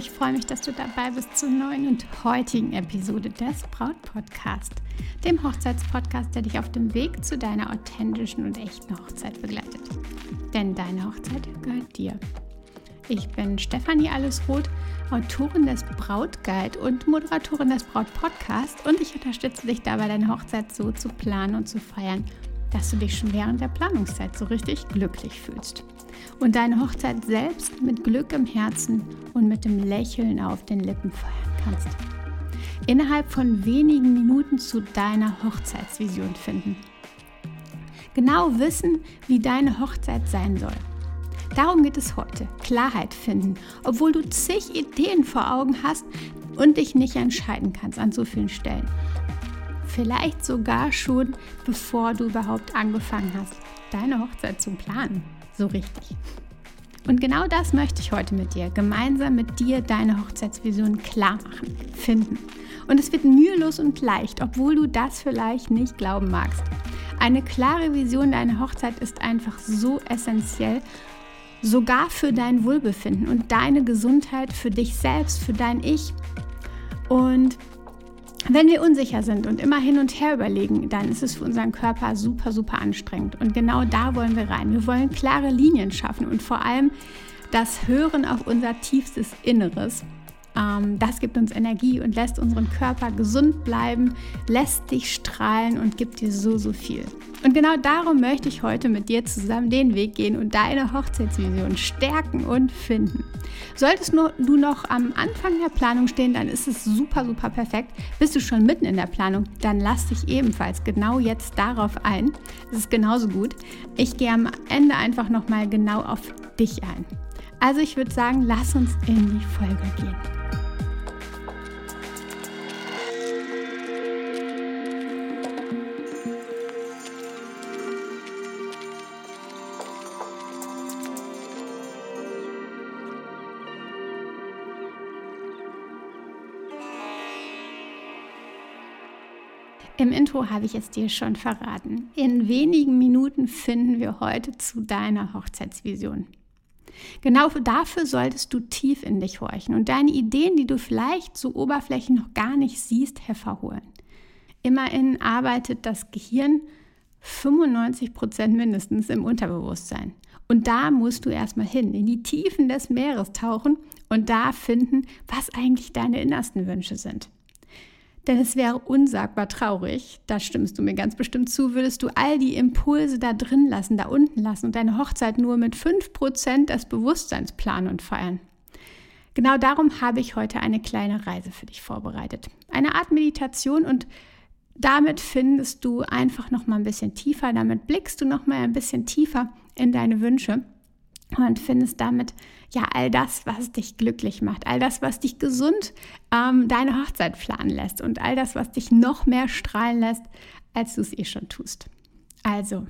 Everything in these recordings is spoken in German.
Ich freue mich, dass du dabei bist zur neuen und heutigen Episode des Braut Podcast, dem Hochzeitspodcast, der dich auf dem Weg zu deiner authentischen und echten Hochzeit begleitet. Denn deine Hochzeit gehört dir. Ich bin Stefanie Allesroth, Autorin des Brautguide und Moderatorin des Braut Podcast und ich unterstütze dich dabei, deine Hochzeit so zu planen und zu feiern, dass du dich schon während der Planungszeit so richtig glücklich fühlst und deine Hochzeit selbst mit Glück im Herzen und mit dem Lächeln auf den Lippen feiern kannst. Innerhalb von wenigen Minuten zu deiner Hochzeitsvision finden. Genau wissen, wie deine Hochzeit sein soll. Darum geht es heute. Klarheit finden, obwohl du zig Ideen vor Augen hast und dich nicht entscheiden kannst an so vielen Stellen. Vielleicht sogar schon, bevor du überhaupt angefangen hast, deine Hochzeit zu planen so richtig. Und genau das möchte ich heute mit dir, gemeinsam mit dir deine Hochzeitsvision klar machen, finden. Und es wird mühelos und leicht, obwohl du das vielleicht nicht glauben magst. Eine klare Vision deiner Hochzeit ist einfach so essentiell, sogar für dein Wohlbefinden und deine Gesundheit, für dich selbst, für dein Ich. Und wenn wir unsicher sind und immer hin und her überlegen, dann ist es für unseren Körper super, super anstrengend. Und genau da wollen wir rein. Wir wollen klare Linien schaffen und vor allem das Hören auf unser tiefstes Inneres. Ähm, das gibt uns Energie und lässt unseren Körper gesund bleiben, lässt dich strahlen und gibt dir so, so viel. Und genau darum möchte ich heute mit dir zusammen den Weg gehen und deine Hochzeitsvision stärken und finden. Solltest du noch am Anfang der Planung stehen, dann ist es super, super perfekt. Bist du schon mitten in der Planung, dann lass dich ebenfalls genau jetzt darauf ein. Es ist genauso gut. Ich gehe am Ende einfach nochmal genau auf dich ein. Also ich würde sagen, lass uns in die Folge gehen. Im Intro habe ich es dir schon verraten. In wenigen Minuten finden wir heute zu deiner Hochzeitsvision. Genau dafür solltest du tief in dich horchen und deine Ideen, die du vielleicht so oberflächlich noch gar nicht siehst, hervorholen. Immerhin arbeitet das Gehirn 95 Prozent mindestens im Unterbewusstsein. Und da musst du erstmal hin, in die Tiefen des Meeres tauchen und da finden, was eigentlich deine innersten Wünsche sind. Denn es wäre unsagbar traurig, da stimmst du mir ganz bestimmt zu, würdest du all die Impulse da drin lassen, da unten lassen und deine Hochzeit nur mit 5% des Bewusstseins planen und feiern. Genau darum habe ich heute eine kleine Reise für dich vorbereitet. Eine Art Meditation und damit findest du einfach noch mal ein bisschen tiefer, damit blickst du noch mal ein bisschen tiefer in deine Wünsche und findest damit ja all das, was dich glücklich macht, all das, was dich gesund ähm, deine Hochzeit planen lässt und all das, was dich noch mehr strahlen lässt, als du es eh schon tust. Also,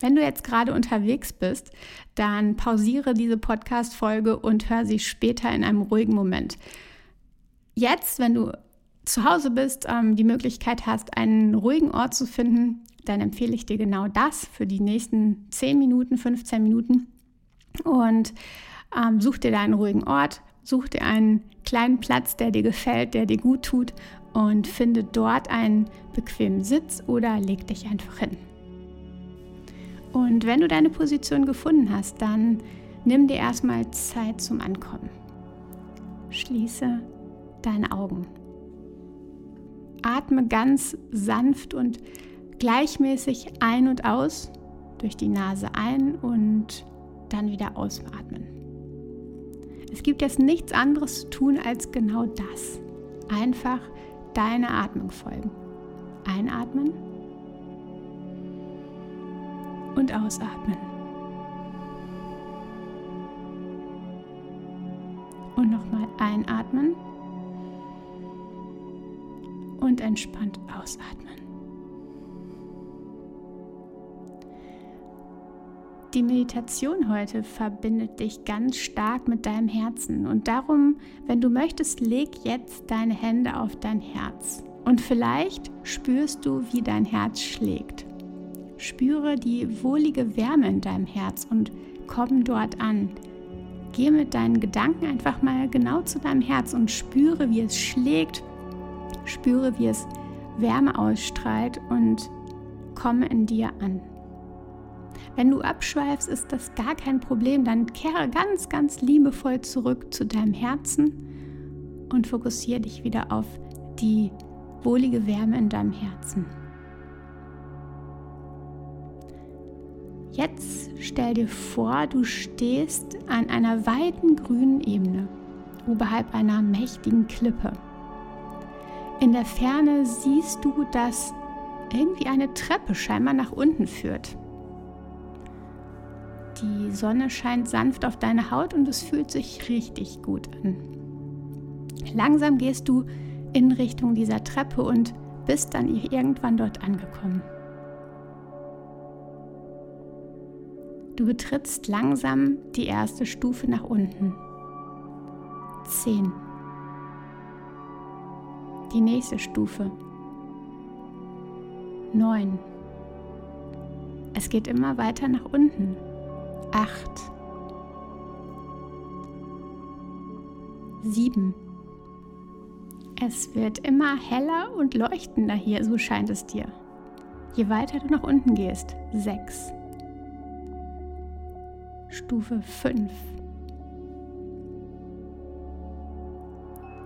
wenn du jetzt gerade unterwegs bist, dann pausiere diese Podcast-Folge und hör sie später in einem ruhigen Moment. Jetzt, wenn du zu Hause bist, ähm, die Möglichkeit hast, einen ruhigen Ort zu finden, dann empfehle ich dir genau das für die nächsten 10 Minuten, 15 Minuten. Und ähm, such dir da einen ruhigen Ort, such dir einen kleinen Platz, der dir gefällt, der dir gut tut und finde dort einen bequemen Sitz oder leg dich einfach hin. Und wenn du deine Position gefunden hast, dann nimm dir erstmal Zeit zum Ankommen. Schließe deine Augen. Atme ganz sanft und gleichmäßig ein und aus, durch die Nase ein und dann wieder ausatmen. Es gibt jetzt nichts anderes zu tun als genau das. Einfach deine Atmung folgen. Einatmen und ausatmen. Und nochmal einatmen und entspannt ausatmen. Die Meditation heute verbindet dich ganz stark mit deinem Herzen und darum, wenn du möchtest, leg jetzt deine Hände auf dein Herz und vielleicht spürst du, wie dein Herz schlägt. Spüre die wohlige Wärme in deinem Herz und komm dort an. Gehe mit deinen Gedanken einfach mal genau zu deinem Herz und spüre, wie es schlägt, spüre, wie es Wärme ausstrahlt und komme in dir an. Wenn du abschweifst, ist das gar kein Problem. Dann kehre ganz, ganz liebevoll zurück zu deinem Herzen und fokussiere dich wieder auf die wohlige Wärme in deinem Herzen. Jetzt stell dir vor, du stehst an einer weiten grünen Ebene oberhalb einer mächtigen Klippe. In der Ferne siehst du, dass irgendwie eine Treppe scheinbar nach unten führt. Die Sonne scheint sanft auf deine Haut und es fühlt sich richtig gut an. Langsam gehst du in Richtung dieser Treppe und bist dann irgendwann dort angekommen. Du betrittst langsam die erste Stufe nach unten. Zehn. Die nächste Stufe. Neun. Es geht immer weiter nach unten. Acht. Sieben. Es wird immer heller und leuchtender hier, so scheint es dir. Je weiter du nach unten gehst. Sechs. Stufe 5.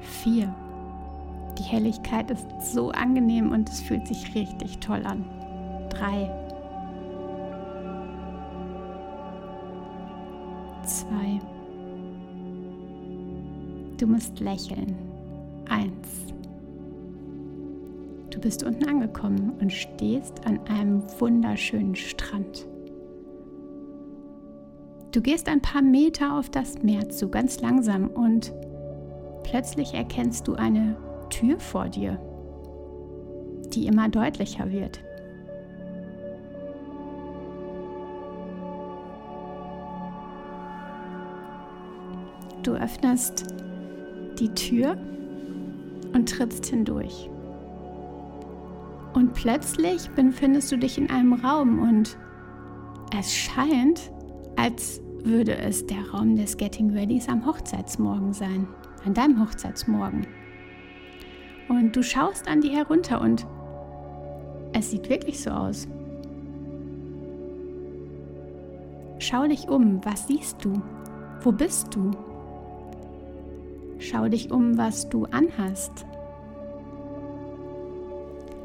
4. Die Helligkeit ist so angenehm und es fühlt sich richtig toll an. 3. 2. Du musst lächeln. 1. Du bist unten angekommen und stehst an einem wunderschönen Strand. Du gehst ein paar Meter auf das Meer zu, ganz langsam, und plötzlich erkennst du eine Tür vor dir, die immer deutlicher wird. Du öffnest die Tür und trittst hindurch. Und plötzlich befindest du dich in einem Raum und es scheint, als würde es der Raum des Getting Readys am Hochzeitsmorgen sein, an deinem Hochzeitsmorgen. Und du schaust an die herunter und es sieht wirklich so aus. Schau dich um, was siehst du? Wo bist du? Schau dich um, was du anhast.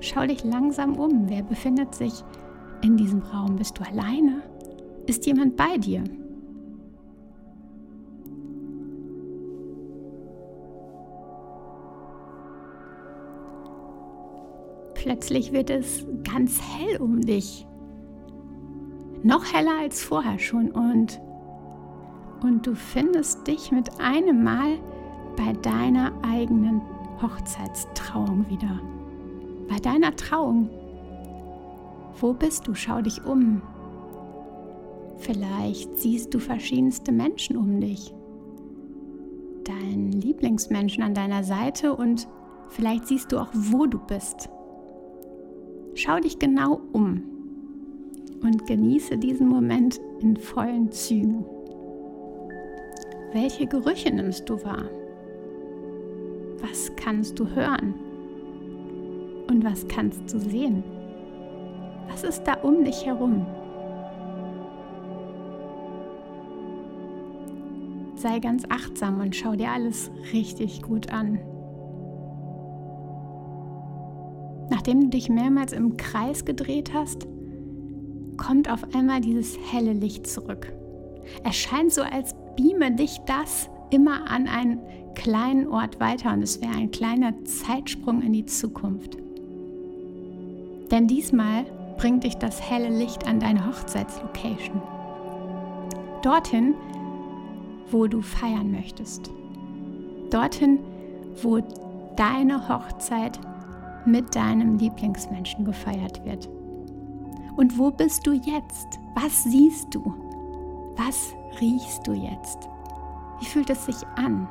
Schau dich langsam um. Wer befindet sich in diesem Raum? Bist du alleine? Ist jemand bei dir? Plötzlich wird es ganz hell um dich. Noch heller als vorher schon und, und du findest dich mit einem Mal bei deiner eigenen Hochzeitstrauung wieder. Bei deiner Trauung. Wo bist du? Schau dich um. Vielleicht siehst du verschiedenste Menschen um dich. Deinen Lieblingsmenschen an deiner Seite und vielleicht siehst du auch, wo du bist. Schau dich genau um und genieße diesen Moment in vollen Zügen. Welche Gerüche nimmst du wahr? Was kannst du hören? Und was kannst du sehen? Was ist da um dich herum? Sei ganz achtsam und schau dir alles richtig gut an. Nachdem du dich mehrmals im Kreis gedreht hast, kommt auf einmal dieses helle Licht zurück. Es scheint so, als beame dich das immer an einen kleinen Ort weiter und es wäre ein kleiner Zeitsprung in die Zukunft. Denn diesmal bringt dich das helle Licht an deine Hochzeitslocation. Dorthin, wo du feiern möchtest. Dorthin, wo deine Hochzeit mit deinem Lieblingsmenschen gefeiert wird. Und wo bist du jetzt? Was siehst du? Was riechst du jetzt? Wie fühlt es sich an?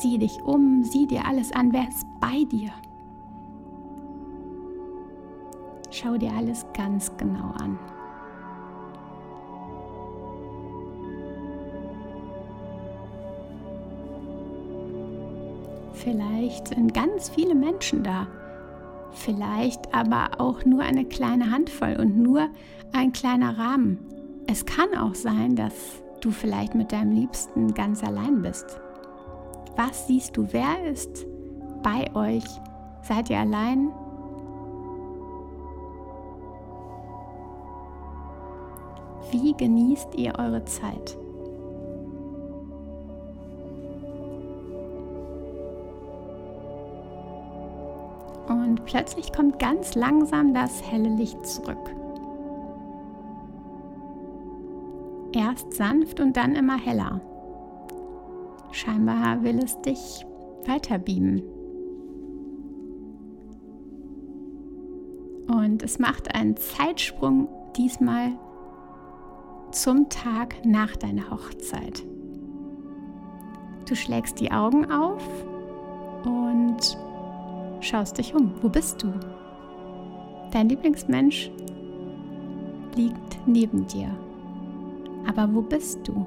Sieh dich um, sieh dir alles an, wer ist bei dir? Schau dir alles ganz genau an. Vielleicht sind ganz viele Menschen da. Vielleicht aber auch nur eine kleine Handvoll und nur ein kleiner Rahmen. Es kann auch sein, dass du vielleicht mit deinem Liebsten ganz allein bist. Was siehst du? Wer ist bei euch? Seid ihr allein? Wie genießt ihr eure Zeit? Und plötzlich kommt ganz langsam das helle Licht zurück. Erst sanft und dann immer heller. Scheinbar will es dich weiter beamen. Und es macht einen Zeitsprung diesmal zum Tag nach deiner Hochzeit. Du schlägst die Augen auf und schaust dich um. Wo bist du? Dein Lieblingsmensch liegt neben dir. Aber wo bist du?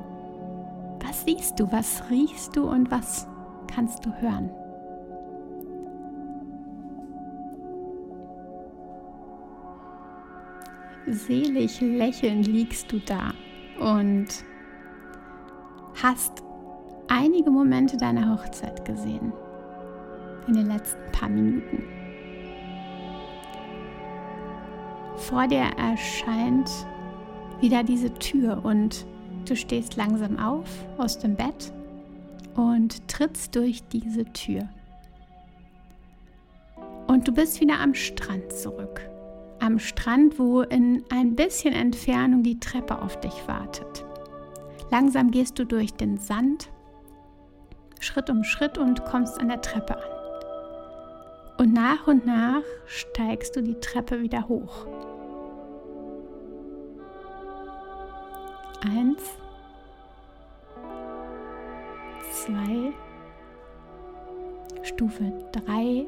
Was siehst du? Was riechst du und was kannst du hören? Selig lächelnd liegst du da und hast einige Momente deiner Hochzeit gesehen in den letzten paar Minuten. Vor dir erscheint wieder diese Tür und du stehst langsam auf aus dem Bett und trittst durch diese Tür. Und du bist wieder am Strand zurück. Am Strand, wo in ein bisschen Entfernung die Treppe auf dich wartet. Langsam gehst du durch den Sand, Schritt um Schritt und kommst an der Treppe an. Und nach und nach steigst du die Treppe wieder hoch. Eins, zwei, Stufe drei,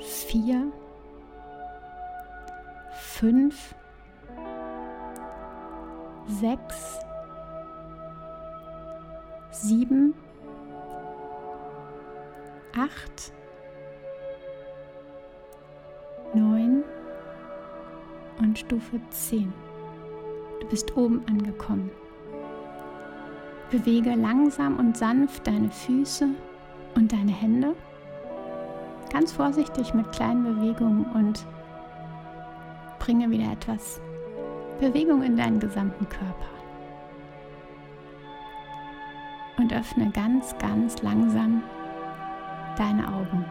vier, fünf, sechs, sieben, acht, neun. Und Stufe zehn. Du bist oben angekommen. Bewege langsam und sanft deine Füße und deine Hände. Ganz vorsichtig mit kleinen Bewegungen und bringe wieder etwas Bewegung in deinen gesamten Körper. Und öffne ganz, ganz langsam deine Augen.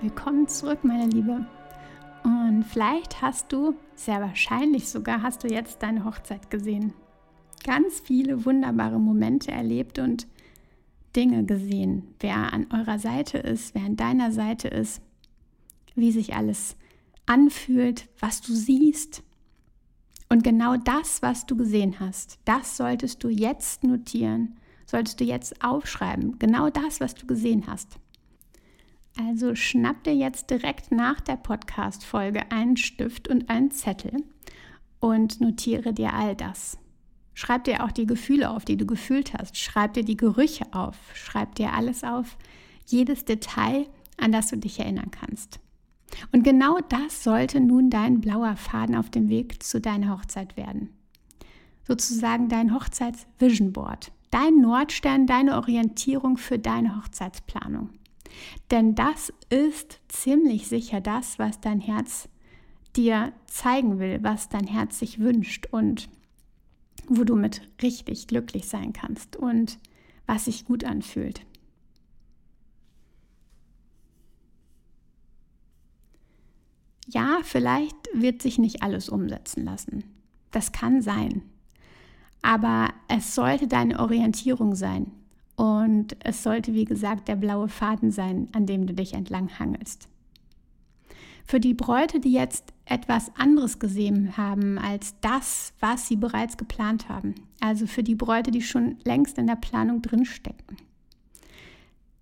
Willkommen zurück, meine Liebe. Und vielleicht hast du, sehr wahrscheinlich sogar, hast du jetzt deine Hochzeit gesehen. Ganz viele wunderbare Momente erlebt und Dinge gesehen. Wer an eurer Seite ist, wer an deiner Seite ist, wie sich alles anfühlt, was du siehst. Und genau das, was du gesehen hast, das solltest du jetzt notieren, solltest du jetzt aufschreiben. Genau das, was du gesehen hast. Also schnapp dir jetzt direkt nach der Podcast-Folge einen Stift und einen Zettel und notiere dir all das. Schreib dir auch die Gefühle auf, die du gefühlt hast. Schreib dir die Gerüche auf. Schreib dir alles auf. Jedes Detail, an das du dich erinnern kannst. Und genau das sollte nun dein blauer Faden auf dem Weg zu deiner Hochzeit werden. Sozusagen dein Hochzeits-Vision Board. Dein Nordstern, deine Orientierung für deine Hochzeitsplanung. Denn das ist ziemlich sicher das, was dein Herz dir zeigen will, was dein Herz sich wünscht und wo du mit richtig glücklich sein kannst und was sich gut anfühlt. Ja, vielleicht wird sich nicht alles umsetzen lassen. Das kann sein. Aber es sollte deine Orientierung sein. Und es sollte, wie gesagt, der blaue Faden sein, an dem du dich entlang hangelst. Für die Bräute, die jetzt etwas anderes gesehen haben als das, was sie bereits geplant haben, also für die Bräute, die schon längst in der Planung drinstecken.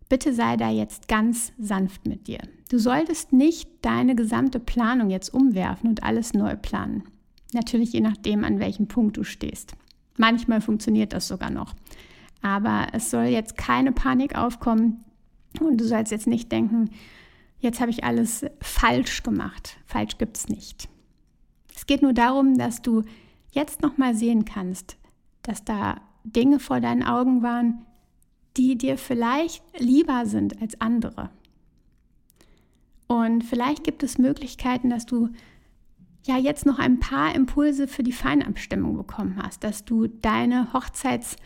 Bitte sei da jetzt ganz sanft mit dir. Du solltest nicht deine gesamte Planung jetzt umwerfen und alles neu planen. Natürlich je nachdem, an welchem Punkt du stehst. Manchmal funktioniert das sogar noch. Aber es soll jetzt keine Panik aufkommen und du sollst jetzt nicht denken, jetzt habe ich alles falsch gemacht. Falsch gibt es nicht. Es geht nur darum, dass du jetzt nochmal sehen kannst, dass da Dinge vor deinen Augen waren, die dir vielleicht lieber sind als andere. Und vielleicht gibt es Möglichkeiten, dass du ja jetzt noch ein paar Impulse für die Feinabstimmung bekommen hast, dass du deine Hochzeits,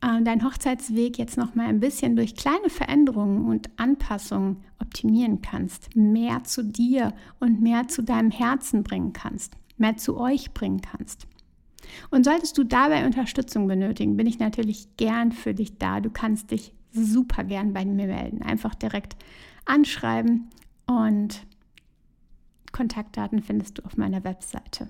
deinen Hochzeitsweg jetzt noch mal ein bisschen durch kleine Veränderungen und Anpassungen optimieren kannst, mehr zu dir und mehr zu deinem Herzen bringen kannst, mehr zu euch bringen kannst. Und solltest du dabei Unterstützung benötigen, bin ich natürlich gern für dich da. Du kannst dich super gern bei mir melden. Einfach direkt anschreiben und Kontaktdaten findest du auf meiner Webseite.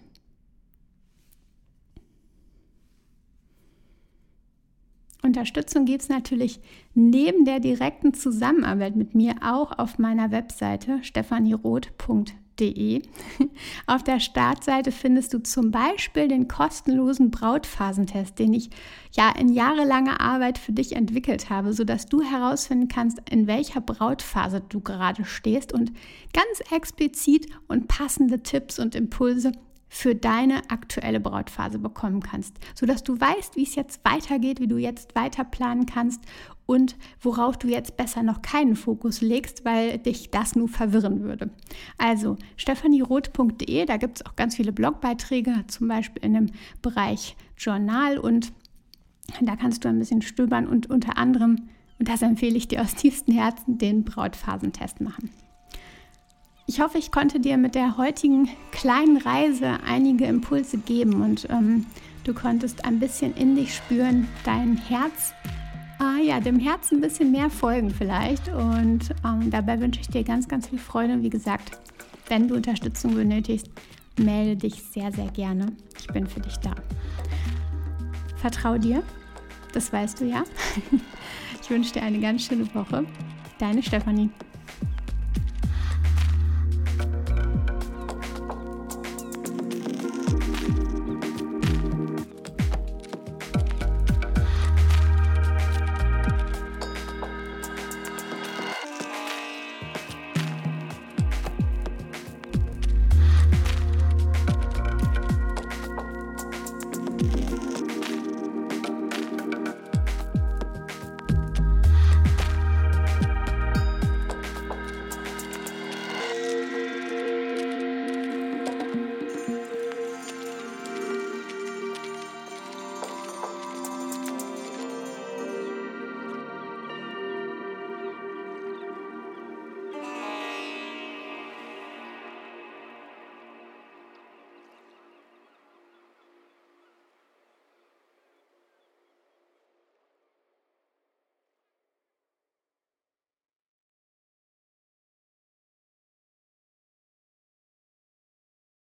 Unterstützung gibt es natürlich neben der direkten Zusammenarbeit mit mir auch auf meiner Webseite stefanieroth.de De. Auf der Startseite findest du zum Beispiel den kostenlosen Brautphasentest, den ich ja in jahrelanger Arbeit für dich entwickelt habe, sodass du herausfinden kannst, in welcher Brautphase du gerade stehst und ganz explizit und passende Tipps und Impulse für deine aktuelle Brautphase bekommen kannst, sodass du weißt, wie es jetzt weitergeht, wie du jetzt weiter planen kannst und worauf du jetzt besser noch keinen Fokus legst, weil dich das nur verwirren würde. Also stephanieroth.de, da gibt es auch ganz viele Blogbeiträge, zum Beispiel in dem Bereich Journal und da kannst du ein bisschen stöbern und unter anderem, und das empfehle ich dir aus tiefstem Herzen, den Brautphasentest machen. Ich hoffe, ich konnte dir mit der heutigen kleinen Reise einige Impulse geben und ähm, du konntest ein bisschen in dich spüren, dein Herz, ah ja, dem Herz ein bisschen mehr folgen vielleicht. Und ähm, dabei wünsche ich dir ganz, ganz viel Freude. Und wie gesagt, wenn du Unterstützung benötigst, melde dich sehr, sehr gerne. Ich bin für dich da. Vertrau dir, das weißt du ja. Ich wünsche dir eine ganz schöne Woche. Deine Stefanie.